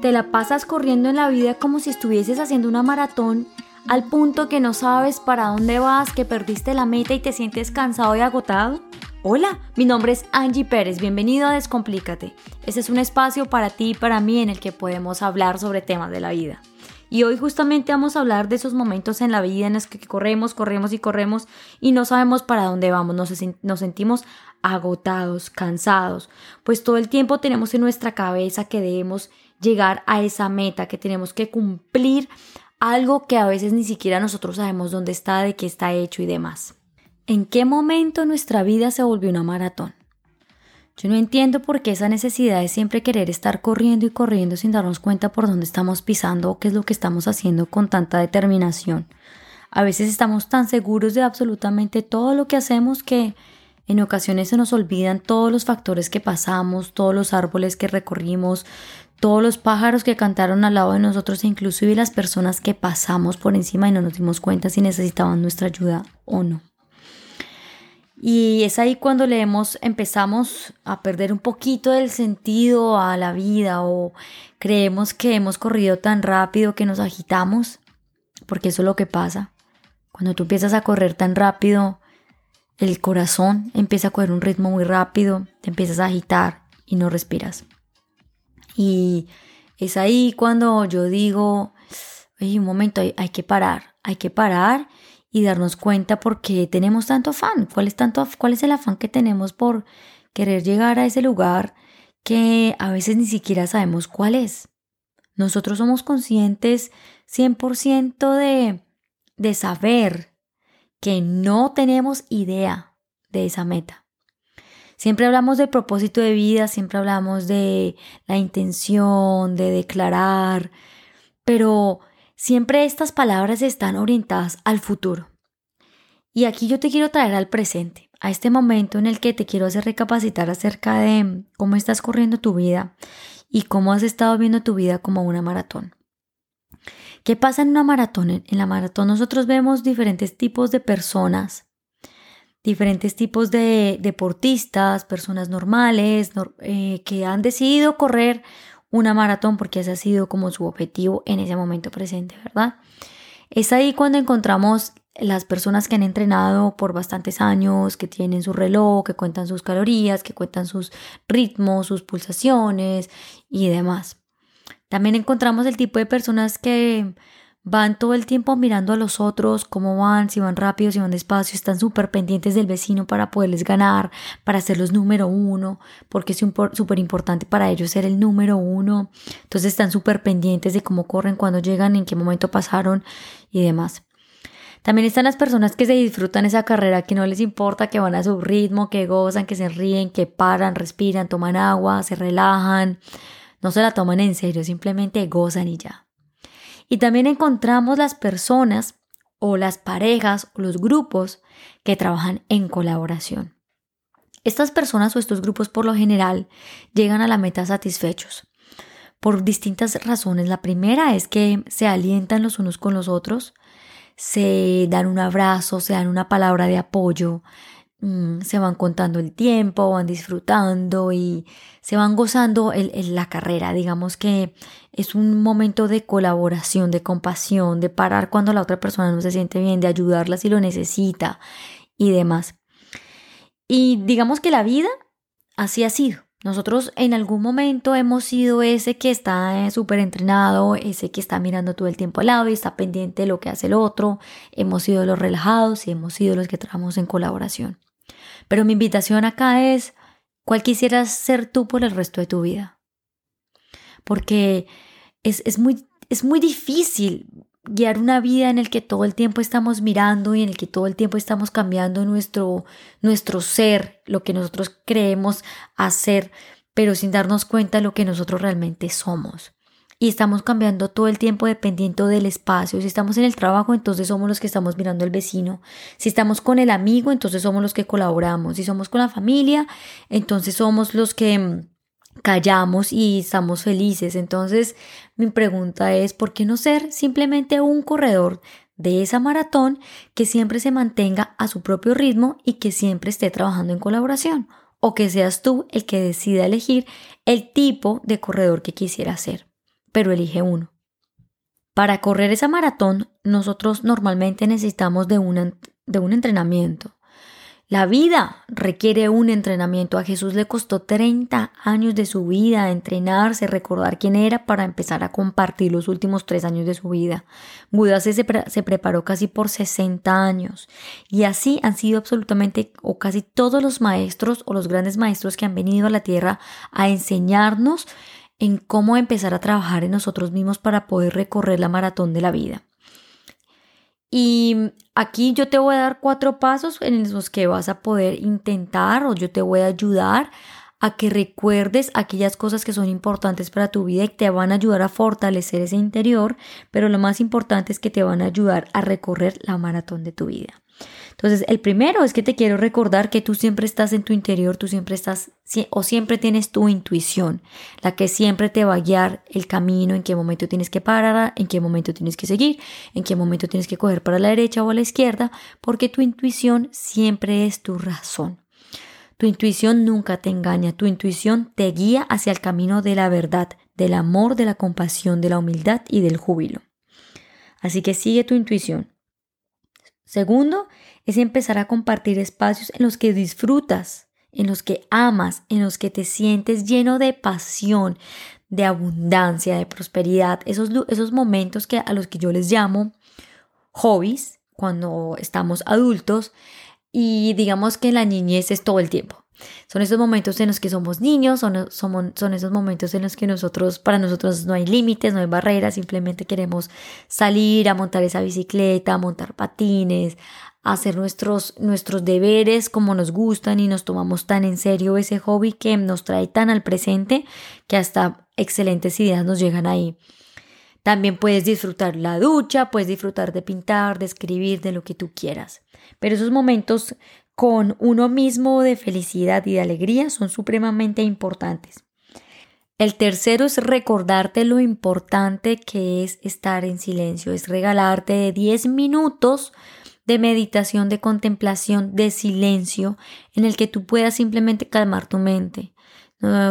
Te la pasas corriendo en la vida como si estuvieses haciendo una maratón al punto que no sabes para dónde vas, que perdiste la meta y te sientes cansado y agotado. Hola, mi nombre es Angie Pérez, bienvenido a Descomplícate. Este es un espacio para ti y para mí en el que podemos hablar sobre temas de la vida. Y hoy justamente vamos a hablar de esos momentos en la vida en los que corremos, corremos y corremos y no sabemos para dónde vamos, nos, nos sentimos agotados, cansados, pues todo el tiempo tenemos en nuestra cabeza que debemos llegar a esa meta, que tenemos que cumplir algo que a veces ni siquiera nosotros sabemos dónde está, de qué está hecho y demás. ¿En qué momento nuestra vida se volvió una maratón? Yo no entiendo por qué esa necesidad de siempre querer estar corriendo y corriendo sin darnos cuenta por dónde estamos pisando o qué es lo que estamos haciendo con tanta determinación. A veces estamos tan seguros de absolutamente todo lo que hacemos que en ocasiones se nos olvidan todos los factores que pasamos, todos los árboles que recorrimos, todos los pájaros que cantaron al lado de nosotros inclusive las personas que pasamos por encima y no nos dimos cuenta si necesitaban nuestra ayuda o no. Y es ahí cuando leemos, empezamos a perder un poquito del sentido a la vida o creemos que hemos corrido tan rápido que nos agitamos, porque eso es lo que pasa. Cuando tú empiezas a correr tan rápido, el corazón empieza a correr un ritmo muy rápido, te empiezas a agitar y no respiras. Y es ahí cuando yo digo, un momento, hay, que parar, hay que parar y darnos cuenta por qué tenemos tanto afán, cuál es, tanto, cuál es el afán que tenemos por querer llegar a ese lugar que a veces ni siquiera sabemos cuál es. Nosotros somos conscientes 100% de, de saber que no tenemos idea de esa meta. Siempre hablamos del propósito de vida, siempre hablamos de la intención, de declarar, pero siempre estas palabras están orientadas al futuro. Y aquí yo te quiero traer al presente, a este momento en el que te quiero hacer recapacitar acerca de cómo estás corriendo tu vida y cómo has estado viendo tu vida como una maratón. ¿Qué pasa en una maratón? En la maratón nosotros vemos diferentes tipos de personas diferentes tipos de deportistas, personas normales eh, que han decidido correr una maratón porque ese ha sido como su objetivo en ese momento presente, ¿verdad? Es ahí cuando encontramos las personas que han entrenado por bastantes años, que tienen su reloj, que cuentan sus calorías, que cuentan sus ritmos, sus pulsaciones y demás. También encontramos el tipo de personas que van todo el tiempo mirando a los otros, cómo van, si van rápido, si van despacio, están súper pendientes del vecino para poderles ganar, para hacerlos número uno, porque es súper importante para ellos ser el número uno. Entonces están súper pendientes de cómo corren, cuando llegan, en qué momento pasaron y demás. También están las personas que se disfrutan esa carrera, que no les importa, que van a su ritmo, que gozan, que se ríen, que paran, respiran, toman agua, se relajan, no se la toman en serio, simplemente gozan y ya. Y también encontramos las personas o las parejas o los grupos que trabajan en colaboración. Estas personas o estos grupos por lo general llegan a la meta satisfechos por distintas razones. La primera es que se alientan los unos con los otros, se dan un abrazo, se dan una palabra de apoyo, Mm, se van contando el tiempo, van disfrutando y se van gozando la carrera. Digamos que es un momento de colaboración, de compasión, de parar cuando la otra persona no se siente bien, de ayudarla si lo necesita y demás. Y digamos que la vida así ha sido. Nosotros en algún momento hemos sido ese que está eh, súper entrenado, ese que está mirando todo el tiempo al lado y está pendiente de lo que hace el otro. Hemos sido los relajados y hemos sido los que trabajamos en colaboración. Pero mi invitación acá es, ¿cuál quisieras ser tú por el resto de tu vida? Porque es, muy, es muy difícil guiar una vida en el que todo el tiempo estamos mirando y en el que todo el tiempo estamos cambiando nuestro, nuestro ser, lo que nosotros creemos hacer, pero sin darnos cuenta de lo que nosotros realmente somos y estamos cambiando todo el tiempo dependiendo del espacio. Si estamos en el trabajo, entonces somos los que estamos mirando al vecino. Si estamos con el amigo, entonces somos los que colaboramos. Si somos con la familia, entonces somos los que mm, callamos y estamos felices. Entonces, mi pregunta es, ¿por qué no ser simplemente un corredor de esa maratón que siempre se mantenga a su propio ritmo y que siempre esté trabajando en colaboración? O que seas tú el que decida elegir el tipo de corredor que quisiera ser. Pero elige uno. Para correr esa maratón, nosotros normalmente necesitamos de, de un entrenamiento. La vida requiere un entrenamiento. A Jesús le costó 30 años de su vida entrenarse, recordar quién era para empezar a compartir los últimos tres años de su vida. Buda se, se, preparó casi por 60 años. Y así han sido absolutamente o casi todos los maestros o los grandes maestros que han venido a la tierra a enseñarnos en cómo empezar a trabajar en nosotros mismos para poder recorrer la maratón de la vida. Y aquí yo te voy a dar cuatro pasos en los que vas a poder intentar o yo te voy a ayudar a que recuerdes aquellas cosas que son importantes para tu vida y te van a ayudar a fortalecer ese interior, pero lo más importante es que te van a ayudar a recorrer la maratón de tu vida. Entonces, el primero es que te quiero recordar que tú siempre estás en tu interior, tú siempre estás o siempre tienes tu intuición, la que siempre te va a guiar el camino, en qué momento tienes que parar, en qué momento tienes que seguir, en qué momento tienes que coger para la derecha o a la izquierda, porque tu intuición siempre es tu razón. Tu intuición nunca te engaña, tu intuición te guía hacia el camino de la verdad, del amor, de la compasión, de la humildad y del júbilo. Así que sigue tu intuición. Segundo, es empezar a compartir espacios en los que disfrutas, en los que amas, en los que te sientes lleno de pasión, de abundancia, de prosperidad, esos, esos momentos que, a los que yo les llamo hobbies cuando estamos adultos y digamos que la niñez es todo el tiempo. Son esos momentos en los que somos niños, son, son, esos momentos en los que nosotros, para nosotros no hay límites, no hay barreras, simplemente queremos salir a montar esa bicicleta, a montar patines, hacer nuestros, nuestros deberes como nos gustan y nos tomamos tan en serio ese hobby que nos trae tan al presente que hasta excelentes ideas nos llegan ahí. También puedes disfrutar la ducha, puedes disfrutar de pintar, de escribir, de lo que tú quieras. Pero esos momentos con uno mismo de felicidad y de alegría son supremamente importantes. El tercero es recordarte lo importante que es estar en silencio, es regalarte 10 minutos de meditación, de contemplación, de silencio, en el que tú puedas simplemente calmar tu mente.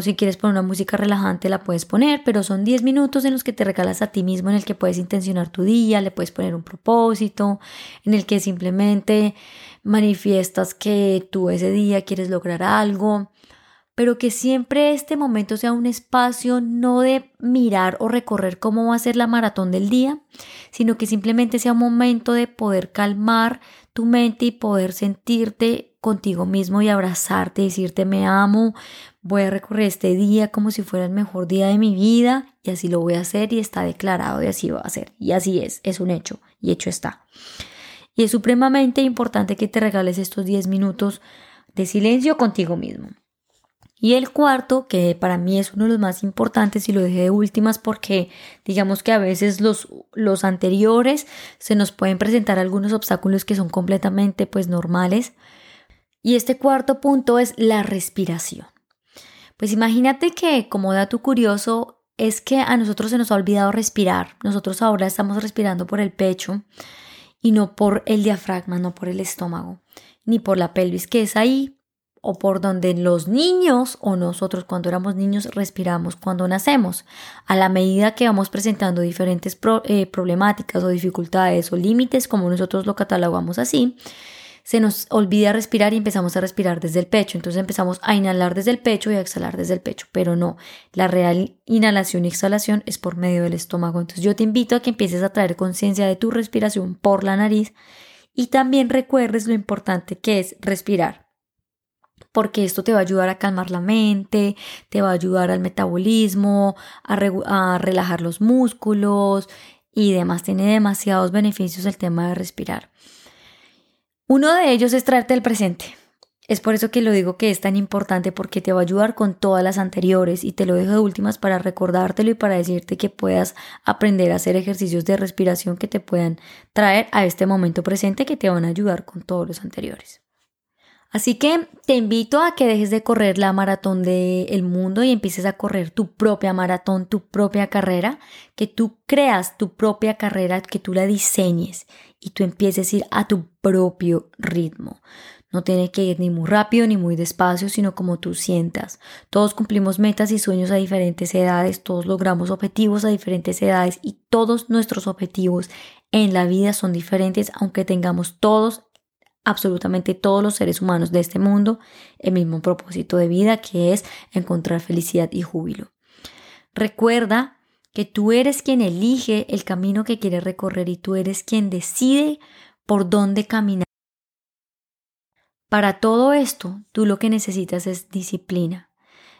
Si quieres poner una música relajante la puedes poner, pero son 10 minutos en los que te regalas a ti mismo, en el que puedes intencionar tu día, le puedes poner un propósito, en el que simplemente manifiestas que tú ese día quieres lograr algo, pero que siempre este momento sea un espacio no de mirar o recorrer cómo va a ser la maratón del día, sino que simplemente sea un momento de poder calmar tu mente y poder sentirte contigo mismo y abrazarte, decirte me amo, voy a recorrer este día como si fuera el mejor día de mi vida y así lo voy a hacer y está declarado y así va a ser y así es, es un hecho y hecho está. Y es supremamente importante que te regales estos 10 minutos de silencio contigo mismo. Y el cuarto, que para mí es uno de los más importantes y lo dejé de últimas porque digamos que a veces los, los anteriores se nos pueden presentar algunos obstáculos que son completamente pues normales. Y este cuarto punto es la respiración. Pues imagínate que como dato curioso es que a nosotros se nos ha olvidado respirar. Nosotros ahora estamos respirando por el pecho y no por el diafragma, no por el estómago, ni por la pelvis que es ahí o por donde los niños o nosotros cuando éramos niños respiramos cuando nacemos. A la medida que vamos presentando diferentes eh, problemáticas o dificultades o límites, como nosotros lo catalogamos así, se nos olvida respirar y empezamos a respirar desde el pecho. Entonces empezamos a inhalar desde el pecho y a exhalar desde el pecho. Pero no, la real inhalación y exhalación es por medio del estómago. Entonces yo te invito a que empieces a traer conciencia de tu respiración por la nariz y también recuerdes lo importante que es respirar porque esto te va a ayudar a calmar la mente, te va a ayudar al metabolismo, a, relajar los músculos y demás. Tiene demasiados beneficios el tema de respirar. Uno de ellos es traerte el presente. Es por eso que lo digo que es tan importante porque te va a ayudar con todas las anteriores y te lo dejo de últimas para recordártelo y para decirte que puedas aprender a hacer ejercicios de respiración que te puedan traer a este momento presente que te van a ayudar con todos los anteriores. Así que te invito a que dejes de correr la maratón del mundo y empieces a correr tu propia maratón, tu propia carrera, que tú creas tu propia carrera, que tú la diseñes y tú empieces a ir a tu propio ritmo. No tiene que ir ni muy rápido ni muy despacio, sino como tú sientas. Todos cumplimos metas y sueños a diferentes edades, todos logramos objetivos a diferentes edades y todos nuestros objetivos en la vida son diferentes, aunque tengamos todos, absolutamente todos los seres humanos de este mundo, el mismo propósito de vida que es encontrar felicidad y júbilo. Recuerda que tú eres quien elige el camino que quieres recorrer y tú eres quien decide por dónde caminar. Para todo esto, tú lo que necesitas es disciplina.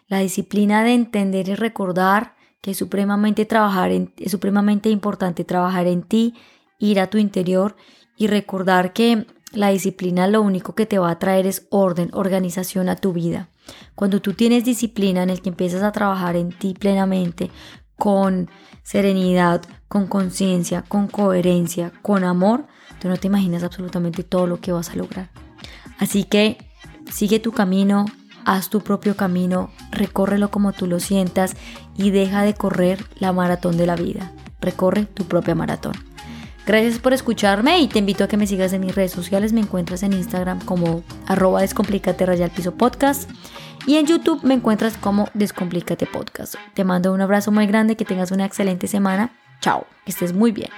La disciplina de entender y recordar que es supremamente, trabajar es supremamente importante trabajar en ti, ir a tu interior y recordar que la disciplina lo único que te va a traer es orden, organización a tu vida. Cuando tú tienes disciplina en el que empiezas a trabajar en ti plenamente, con serenidad, con conciencia, con coherencia, con amor, tú no te imaginas absolutamente todo lo que vas a lograr. Así que sigue tu camino, haz tu propio camino, recórrelo como tú lo sientas y deja de correr la maratón de la vida. Recorre tu propia maratón. Gracias por escucharme y te invito a que me sigas en mis redes sociales. Me encuentras en Instagram como arroba descomplicate piso podcast y en YouTube me encuentras como descomplicate podcast. Te mando un abrazo muy grande, que tengas una excelente semana. Chao, que estés muy bien.